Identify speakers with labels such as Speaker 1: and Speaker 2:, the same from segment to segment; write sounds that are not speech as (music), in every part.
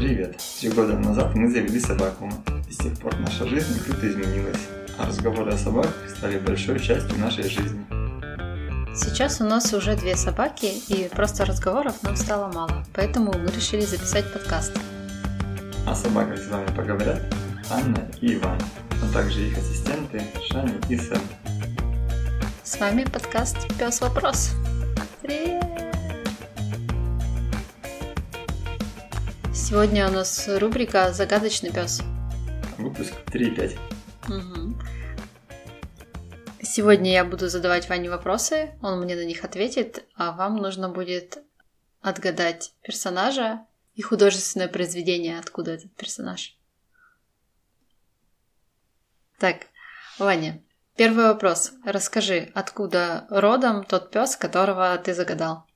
Speaker 1: Привет! Три года назад мы завели собаку, и с тех пор наша жизнь круто изменилась, а разговоры о собаках стали большой частью нашей жизни.
Speaker 2: Сейчас у нас уже две собаки, и просто разговоров нам стало мало, поэтому мы решили записать подкаст.
Speaker 1: О собаках с вами поговорят Анна и Иван, а также их ассистенты Шани и Сэм.
Speaker 2: С вами подкаст «Пес Вопрос». Привет! Сегодня у нас рубрика «Загадочный пес».
Speaker 1: Выпуск 3.5.
Speaker 2: Угу. Сегодня я буду задавать Ване вопросы, он мне на них ответит, а вам нужно будет отгадать персонажа и художественное произведение, откуда этот персонаж. Так, Ваня, первый вопрос. Расскажи, откуда родом тот пес, которого ты загадал?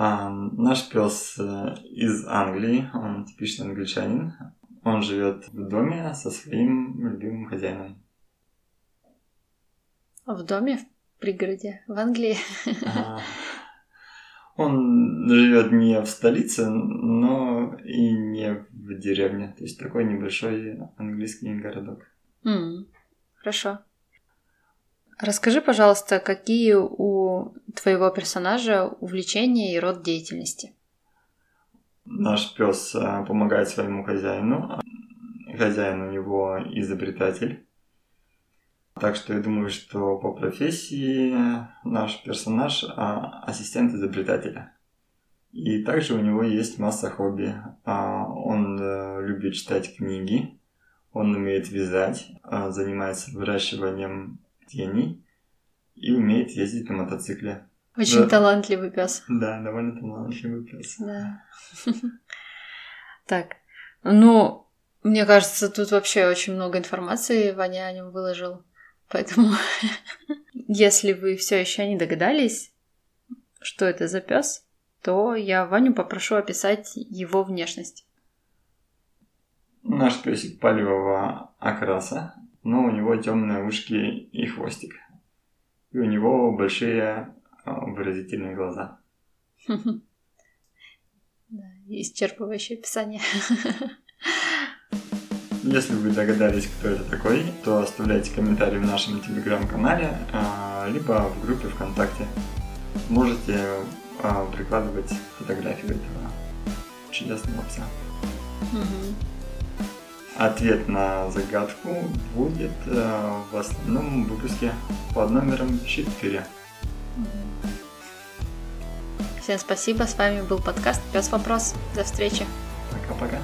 Speaker 1: А, наш пес э, из Англии, он типичный англичанин. Он живет в доме со своим любимым хозяином.
Speaker 2: В доме в пригороде в Англии?
Speaker 1: А, он живет не в столице, но и не в деревне. То есть такой небольшой английский городок.
Speaker 2: Mm, хорошо. Расскажи, пожалуйста, какие у твоего персонажа увлечения и род деятельности?
Speaker 1: Наш пес э, помогает своему хозяину. Хозяин у него изобретатель. Так что я думаю, что по профессии наш персонаж а, ассистент изобретателя. И также у него есть масса хобби. А, он э, любит читать книги, он умеет вязать, а, занимается выращиванием теней и умеет ездить на мотоцикле.
Speaker 2: Очень да. талантливый пес.
Speaker 1: Да, довольно талантливый пес.
Speaker 2: Да. (laughs) Так, ну, мне кажется, тут вообще очень много информации Ваня о нем выложил. Поэтому, (laughs) если вы все еще не догадались, что это за пес, то я Ваню попрошу описать его внешность.
Speaker 1: Наш песик палевого окраса, но у него темные ушки и хвостик. И у него большие а, выразительные глаза. (laughs)
Speaker 2: Да, исчерпывающее описание. (laughs)
Speaker 1: Если вы догадались, кто это такой, то оставляйте комментарии в нашем телеграм-канале, а, либо в группе ВКонтакте. Можете а, прикладывать фотографию этого чудесного пса. Угу. Ответ на загадку будет э, в основном выпуске под номером 4.
Speaker 2: Всем спасибо, с вами был подкаст Пес Вопрос. До встречи.
Speaker 1: Пока-пока.